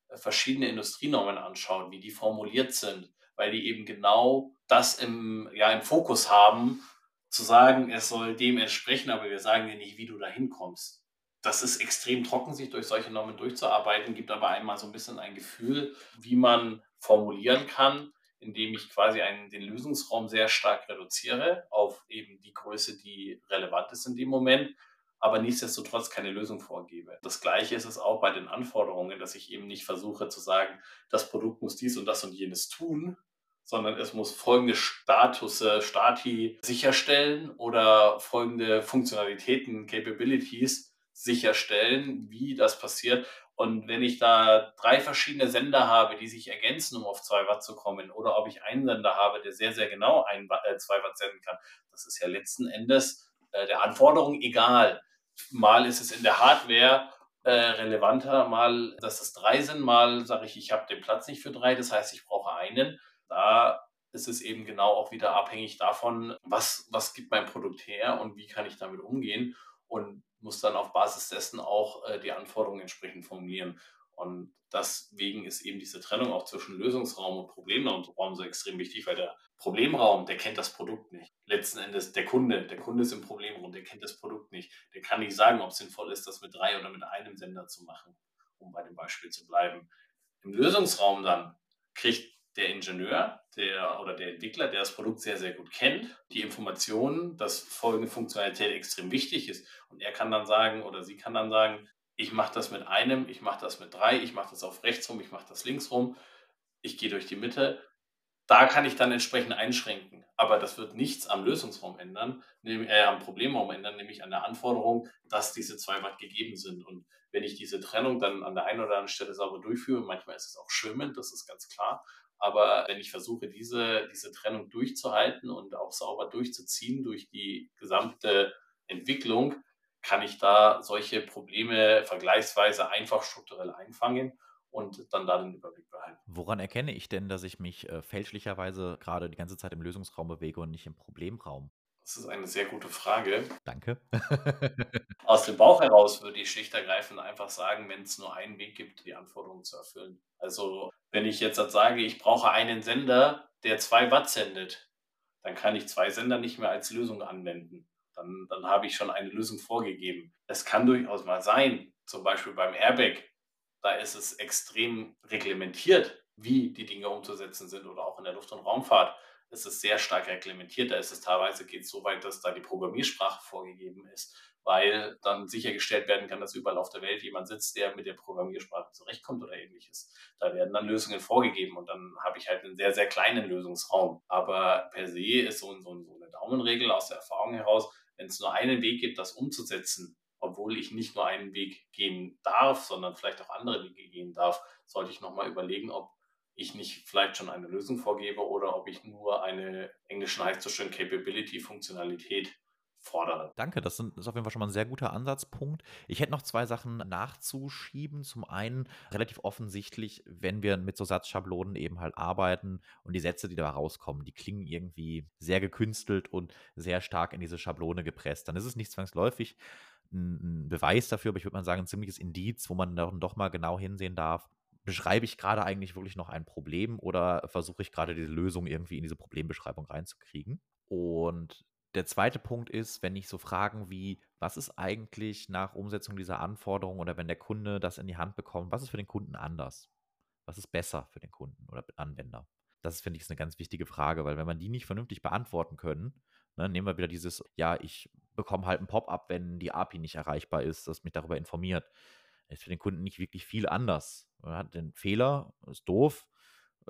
äh, verschiedene Industrienormen anschaut, wie die formuliert sind, weil die eben genau das im, ja, im Fokus haben, zu sagen, es soll dem entsprechen, aber wir sagen dir nicht, wie du da hinkommst. Das ist extrem trocken, sich durch solche Normen durchzuarbeiten, gibt aber einmal so ein bisschen ein Gefühl, wie man formulieren kann indem ich quasi einen, den Lösungsraum sehr stark reduziere auf eben die Größe, die relevant ist in dem Moment, aber nichtsdestotrotz keine Lösung vorgebe. Das gleiche ist es auch bei den Anforderungen, dass ich eben nicht versuche zu sagen, das Produkt muss dies und das und jenes tun, sondern es muss folgende Status, Stati sicherstellen oder folgende Funktionalitäten, Capabilities sicherstellen, wie das passiert. Und wenn ich da drei verschiedene Sender habe, die sich ergänzen, um auf 2 Watt zu kommen, oder ob ich einen Sender habe, der sehr, sehr genau 2 äh, Watt senden kann, das ist ja letzten Endes äh, der Anforderung egal. Mal ist es in der Hardware äh, relevanter, mal, dass es drei sind, mal sage ich, ich habe den Platz nicht für drei, das heißt, ich brauche einen. Da ist es eben genau auch wieder abhängig davon, was, was gibt mein Produkt her und wie kann ich damit umgehen. Und muss dann auf Basis dessen auch äh, die Anforderungen entsprechend formulieren. Und deswegen ist eben diese Trennung auch zwischen Lösungsraum und Problemraum so extrem wichtig, weil der Problemraum, der kennt das Produkt nicht. Letzten Endes der Kunde, der Kunde ist im Problemraum, der kennt das Produkt nicht. Der kann nicht sagen, ob es sinnvoll ist, das mit drei oder mit einem Sender zu machen, um bei dem Beispiel zu bleiben. Im Lösungsraum dann kriegt der Ingenieur der, oder der Entwickler, der das Produkt sehr, sehr gut kennt, die Informationen, dass folgende Funktionalität extrem wichtig ist. Und er kann dann sagen oder sie kann dann sagen, ich mache das mit einem, ich mache das mit drei, ich mache das auf rechts rum, ich mache das links rum, ich gehe durch die Mitte. Da kann ich dann entsprechend einschränken. Aber das wird nichts am Lösungsraum ändern, äh, am Problemraum ändern, nämlich an der Anforderung, dass diese zwei Watt gegeben sind. Und wenn ich diese Trennung dann an der einen oder anderen Stelle sauber durchführe, manchmal ist es auch schwimmend, das ist ganz klar, aber wenn ich versuche, diese, diese Trennung durchzuhalten und auch sauber durchzuziehen durch die gesamte Entwicklung, kann ich da solche Probleme vergleichsweise einfach strukturell einfangen und dann da den Überblick behalten. Woran erkenne ich denn, dass ich mich äh, fälschlicherweise gerade die ganze Zeit im Lösungsraum bewege und nicht im Problemraum? Das ist eine sehr gute Frage. Danke. Aus dem Bauch heraus würde ich schlicht ergreifend einfach sagen, wenn es nur einen Weg gibt, die Anforderungen zu erfüllen. Also wenn ich jetzt sage, ich brauche einen Sender, der zwei Watt sendet, dann kann ich zwei Sender nicht mehr als Lösung anwenden. Dann, dann habe ich schon eine Lösung vorgegeben. Es kann durchaus mal sein, zum Beispiel beim Airbag, da ist es extrem reglementiert, wie die Dinge umzusetzen sind oder auch in der Luft- und Raumfahrt ist es sehr stark reglementiert. Da ist es teilweise geht es so weit, dass da die Programmiersprache vorgegeben ist, weil dann sichergestellt werden kann, dass überall auf der Welt jemand sitzt, der mit der Programmiersprache zurechtkommt oder ähnliches. Da werden dann Lösungen vorgegeben und dann habe ich halt einen sehr, sehr kleinen Lösungsraum. Aber per se ist so, so, so eine Daumenregel aus der Erfahrung heraus, wenn es nur einen Weg gibt, das umzusetzen, obwohl ich nicht nur einen Weg gehen darf, sondern vielleicht auch andere Wege gehen darf, sollte ich nochmal überlegen, ob ich nicht vielleicht schon eine Lösung vorgebe oder ob ich nur eine, englischen heißt so schön, Capability, Funktionalität fordere. Danke, das ist auf jeden Fall schon mal ein sehr guter Ansatzpunkt. Ich hätte noch zwei Sachen nachzuschieben. Zum einen relativ offensichtlich, wenn wir mit so Satzschablonen eben halt arbeiten und die Sätze, die da rauskommen, die klingen irgendwie sehr gekünstelt und sehr stark in diese Schablone gepresst. Dann ist es nicht zwangsläufig ein Beweis dafür, aber ich würde mal sagen, ein ziemliches Indiz, wo man dann doch mal genau hinsehen darf, beschreibe ich gerade eigentlich wirklich noch ein Problem oder versuche ich gerade diese Lösung irgendwie in diese Problembeschreibung reinzukriegen? Und der zweite Punkt ist, wenn ich so Fragen wie, was ist eigentlich nach Umsetzung dieser Anforderung oder wenn der Kunde das in die Hand bekommt, was ist für den Kunden anders? Was ist besser für den Kunden oder Anwender? Das finde ich ist eine ganz wichtige Frage, weil wenn man die nicht vernünftig beantworten können, ne, nehmen wir wieder dieses, ja, ich bekomme halt ein Pop-up, wenn die API nicht erreichbar ist, das mich darüber informiert ist für den Kunden nicht wirklich viel anders. Er hat den Fehler, ist doof.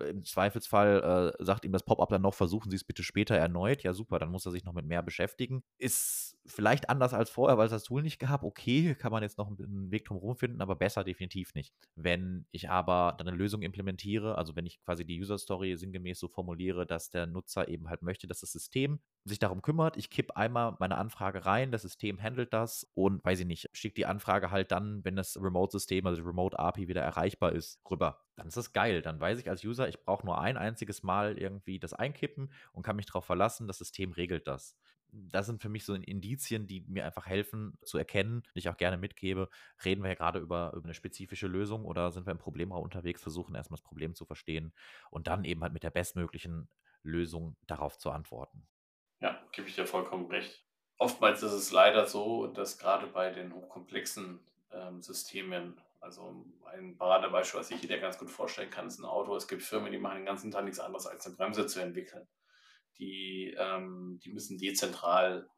Im Zweifelsfall äh, sagt ihm das Pop-up dann noch, versuchen Sie es bitte später erneut. Ja, super, dann muss er sich noch mit mehr beschäftigen. Ist vielleicht anders als vorher, weil es das Tool nicht gab. Okay, kann man jetzt noch einen Weg drum finden, aber besser definitiv nicht. Wenn ich aber dann eine Lösung implementiere, also wenn ich quasi die User Story sinngemäß so formuliere, dass der Nutzer eben halt möchte, dass das System sich darum kümmert. Ich kipp einmal meine Anfrage rein, das System handelt das und weiß ich nicht, schickt die Anfrage halt dann, wenn das Remote-System, also die Remote-API wieder erreichbar ist, rüber. Dann ist das geil. Dann weiß ich als User, ich brauche nur ein einziges Mal irgendwie das einkippen und kann mich darauf verlassen, das System regelt das. Das sind für mich so Indizien, die mir einfach helfen zu erkennen, die ich auch gerne mitgebe. Reden wir ja gerade über, über eine spezifische Lösung oder sind wir im Problemraum unterwegs, versuchen erstmal das Problem zu verstehen und dann eben halt mit der bestmöglichen Lösung darauf zu antworten. Ja, gebe ich dir vollkommen recht. Oftmals ist es leider so, dass gerade bei den hochkomplexen ähm, Systemen, also ein Paradebeispiel, was ich dir ganz gut vorstellen kann, ist ein Auto. Es gibt Firmen, die machen den ganzen Tag nichts anderes, als eine Bremse zu entwickeln. Die, ähm, die müssen dezentral,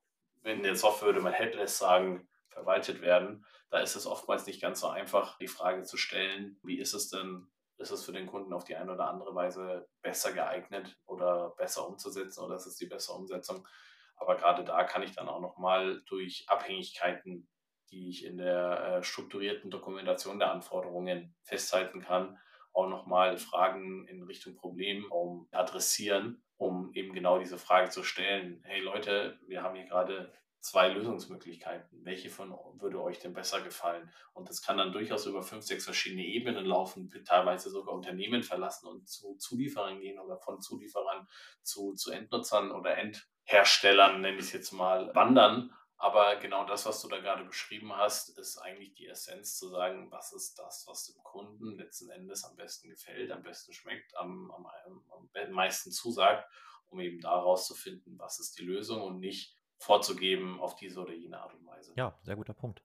in der Software würde man headless sagen, verwaltet werden. Da ist es oftmals nicht ganz so einfach, die Frage zu stellen, wie ist es denn ist es für den Kunden auf die eine oder andere Weise besser geeignet oder besser umzusetzen oder ist es die bessere Umsetzung. Aber gerade da kann ich dann auch nochmal durch Abhängigkeiten die ich in der äh, strukturierten Dokumentation der Anforderungen festhalten kann, auch nochmal Fragen in Richtung Problemraum adressieren, um eben genau diese Frage zu stellen. Hey Leute, wir haben hier gerade zwei Lösungsmöglichkeiten. Welche von würde euch denn besser gefallen? Und das kann dann durchaus über fünf, sechs verschiedene Ebenen laufen, teilweise sogar Unternehmen verlassen und zu Zulieferern gehen oder von Zulieferern zu, zu Endnutzern oder Endherstellern, nenne ich es jetzt mal, wandern. Aber genau das, was du da gerade beschrieben hast, ist eigentlich die Essenz zu sagen, was ist das, was dem Kunden letzten Endes am besten gefällt, am besten schmeckt, am, am, am meisten zusagt, um eben daraus zu finden, was ist die Lösung und nicht vorzugeben auf diese oder jene Art und Weise. Ja, sehr guter Punkt.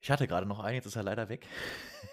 Ich hatte gerade noch einen, jetzt ist er leider weg.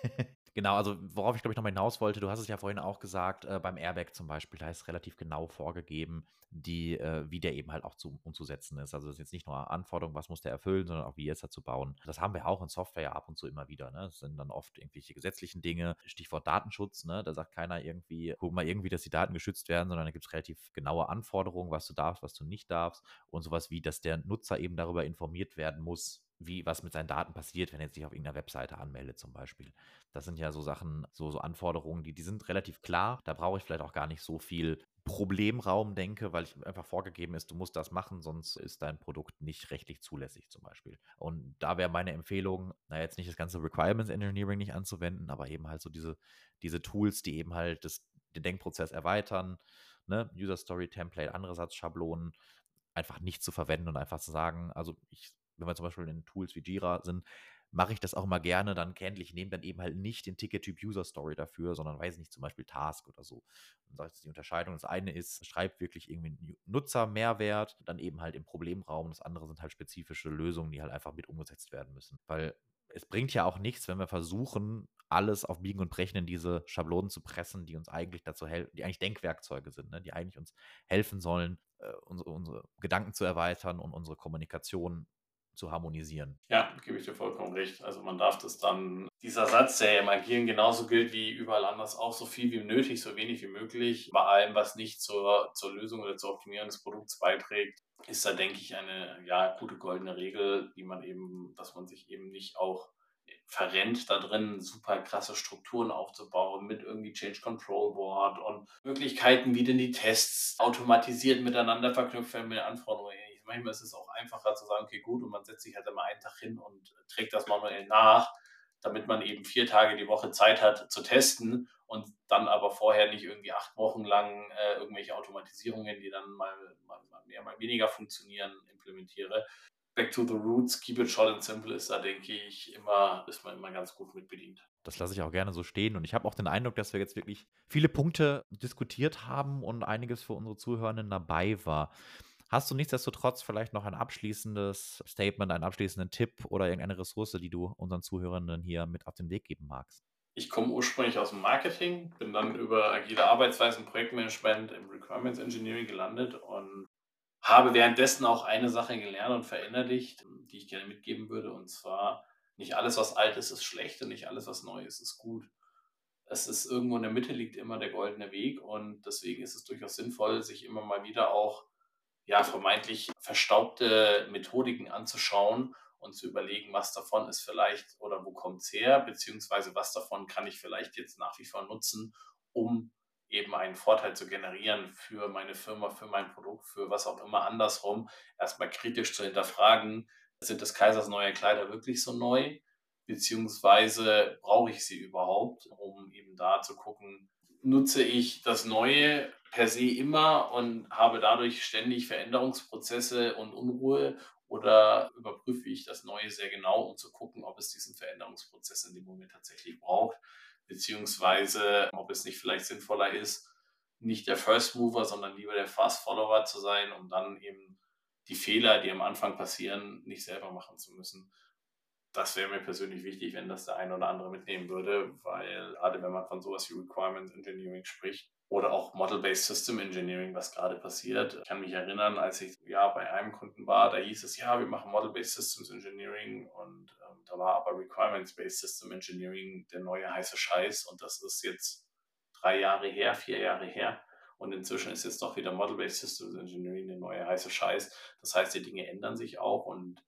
Genau, also worauf ich glaube ich nochmal hinaus wollte, du hast es ja vorhin auch gesagt, äh, beim Airbag zum Beispiel, da ist relativ genau vorgegeben, die, äh, wie der eben halt auch zu, umzusetzen ist. Also das ist jetzt nicht nur Anforderungen, was muss der erfüllen, sondern auch wie ist er zu bauen. Das haben wir auch in Software ab und zu immer wieder. Ne? Das sind dann oft irgendwelche gesetzlichen Dinge, Stichwort Datenschutz, ne? da sagt keiner irgendwie, guck mal irgendwie, dass die Daten geschützt werden, sondern da gibt es relativ genaue Anforderungen, was du darfst, was du nicht darfst und sowas wie, dass der Nutzer eben darüber informiert werden muss, wie was mit seinen Daten passiert, wenn er sich auf irgendeiner Webseite anmeldet zum Beispiel. Das sind ja so Sachen, so, so Anforderungen, die, die sind relativ klar. Da brauche ich vielleicht auch gar nicht so viel Problemraum denke, weil ich einfach vorgegeben ist, du musst das machen, sonst ist dein Produkt nicht rechtlich zulässig zum Beispiel. Und da wäre meine Empfehlung, na jetzt nicht das ganze Requirements Engineering nicht anzuwenden, aber eben halt so diese, diese Tools, die eben halt das, den Denkprozess erweitern, ne? User Story Template, andere Satzschablonen, einfach nicht zu verwenden und einfach zu sagen, also ich wenn wir zum Beispiel in Tools wie Jira sind, mache ich das auch immer gerne dann kenntlich, nehme dann eben halt nicht den Ticket-Typ User Story dafür, sondern weiß nicht, zum Beispiel Task oder so. Und das ist die Unterscheidung. Das eine ist, schreibt wirklich irgendwie einen Nutzer-Mehrwert, dann eben halt im Problemraum. Das andere sind halt spezifische Lösungen, die halt einfach mit umgesetzt werden müssen. Weil es bringt ja auch nichts, wenn wir versuchen, alles auf Biegen und Brechen in diese Schablonen zu pressen, die uns eigentlich dazu helfen, die eigentlich Denkwerkzeuge sind, ne? die eigentlich uns helfen sollen, äh, unsere, unsere Gedanken zu erweitern und unsere Kommunikation zu harmonisieren. Ja, gebe ich dir vollkommen recht. Also man darf das dann, dieser Satz, der im Agieren genauso gilt wie überall anders auch, so viel wie nötig, so wenig wie möglich, bei allem, was nicht zur, zur Lösung oder zur Optimierung des Produkts beiträgt, ist da, denke ich, eine ja, gute goldene Regel, die man eben, dass man sich eben nicht auch verrennt, da drin super krasse Strukturen aufzubauen mit irgendwie Change Control Board und Möglichkeiten, wie denn die Tests automatisiert miteinander verknüpft werden mit Anforderungen manchmal ist es auch einfacher zu sagen, okay, gut, und man setzt sich halt immer einen Tag hin und trägt das manuell nach, damit man eben vier Tage die Woche Zeit hat zu testen und dann aber vorher nicht irgendwie acht Wochen lang äh, irgendwelche Automatisierungen, die dann mal, mal, mal mehr, mal weniger funktionieren, implementiere. Back to the roots, keep it short and simple ist da, denke ich, immer, ist man immer ganz gut mit bedient. Das lasse ich auch gerne so stehen. Und ich habe auch den Eindruck, dass wir jetzt wirklich viele Punkte diskutiert haben und einiges für unsere Zuhörenden dabei war. Hast du nichtsdestotrotz vielleicht noch ein abschließendes Statement, einen abschließenden Tipp oder irgendeine Ressource, die du unseren Zuhörenden hier mit auf den Weg geben magst? Ich komme ursprünglich aus dem Marketing, bin dann über agile Arbeitsweisen, Projektmanagement im Requirements Engineering gelandet und habe währenddessen auch eine Sache gelernt und verinnerlicht, die ich gerne mitgeben würde. Und zwar, nicht alles, was alt ist, ist schlecht und nicht alles, was neu ist, ist gut. Es ist irgendwo in der Mitte liegt immer der goldene Weg und deswegen ist es durchaus sinnvoll, sich immer mal wieder auch ja, vermeintlich verstaubte Methodiken anzuschauen und zu überlegen, was davon ist vielleicht oder wo kommt es her, beziehungsweise was davon kann ich vielleicht jetzt nach wie vor nutzen, um eben einen Vorteil zu generieren für meine Firma, für mein Produkt, für was auch immer andersrum, erstmal kritisch zu hinterfragen, sind des Kaisers neue Kleider wirklich so neu, beziehungsweise brauche ich sie überhaupt, um eben da zu gucken, nutze ich das Neue per se immer und habe dadurch ständig Veränderungsprozesse und Unruhe oder überprüfe ich das Neue sehr genau, um zu gucken, ob es diesen Veränderungsprozess in dem Moment tatsächlich braucht, beziehungsweise ob es nicht vielleicht sinnvoller ist, nicht der First Mover, sondern lieber der Fast Follower zu sein, um dann eben die Fehler, die am Anfang passieren, nicht selber machen zu müssen. Das wäre mir persönlich wichtig, wenn das der eine oder andere mitnehmen würde, weil gerade wenn man von sowas wie Requirements Engineering spricht, oder auch Model-Based System Engineering, was gerade passiert. Ich kann mich erinnern, als ich ja bei einem Kunden war, da hieß es, ja, wir machen Model-Based Systems Engineering und ähm, da war aber Requirements-Based System Engineering der neue heiße Scheiß und das ist jetzt drei Jahre her, vier Jahre her. Und inzwischen ist jetzt doch wieder Model-Based Systems Engineering der neue heiße Scheiß. Das heißt, die Dinge ändern sich auch und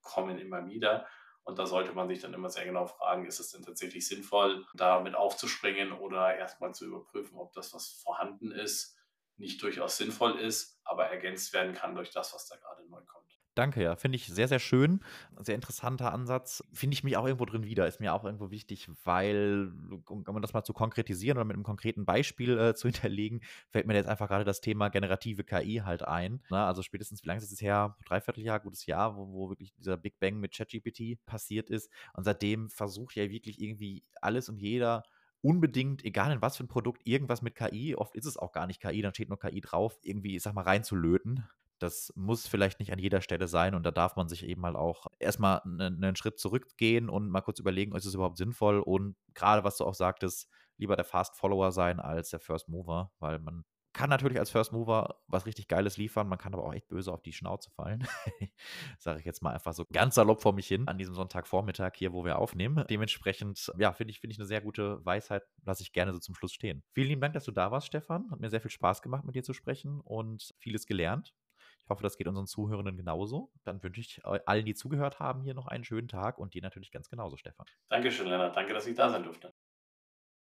kommen immer wieder. Und da sollte man sich dann immer sehr genau fragen, ist es denn tatsächlich sinnvoll, damit aufzuspringen oder erstmal zu überprüfen, ob das, was vorhanden ist, nicht durchaus sinnvoll ist, aber ergänzt werden kann durch das, was da gerade neu kommt. Danke, ja. Finde ich sehr, sehr schön. Sehr interessanter Ansatz. Finde ich mich auch irgendwo drin wieder. Ist mir auch irgendwo wichtig, weil, um das mal zu konkretisieren oder mit einem konkreten Beispiel äh, zu hinterlegen, fällt mir jetzt einfach gerade das Thema generative KI halt ein. Ne? Also spätestens, wie lange ist es her? Dreivierteljahr, gutes Jahr, wo, wo wirklich dieser Big Bang mit ChatGPT passiert ist. Und seitdem versucht ja wirklich irgendwie alles und jeder unbedingt, egal in was für ein Produkt, irgendwas mit KI, oft ist es auch gar nicht KI, dann steht nur KI drauf, irgendwie, ich sag mal, reinzulöten. Das muss vielleicht nicht an jeder Stelle sein und da darf man sich eben mal auch erstmal einen, einen Schritt zurückgehen und mal kurz überlegen, ist es überhaupt sinnvoll und gerade was du auch sagtest, lieber der Fast Follower sein als der First Mover, weil man kann natürlich als First Mover was richtig Geiles liefern, man kann aber auch echt böse auf die Schnauze fallen. Sage ich jetzt mal einfach so ganz salopp vor mich hin an diesem Sonntagvormittag hier, wo wir aufnehmen. Dementsprechend, ja, finde ich, finde ich eine sehr gute Weisheit, lasse ich gerne so zum Schluss stehen. Vielen lieben Dank, dass du da warst, Stefan. Hat mir sehr viel Spaß gemacht, mit dir zu sprechen und vieles gelernt. Ich hoffe, das geht unseren Zuhörenden genauso. Dann wünsche ich allen, die zugehört haben, hier noch einen schönen Tag und dir natürlich ganz genauso, Stefan. Dankeschön, Lennart. Danke, dass ich da sein durfte.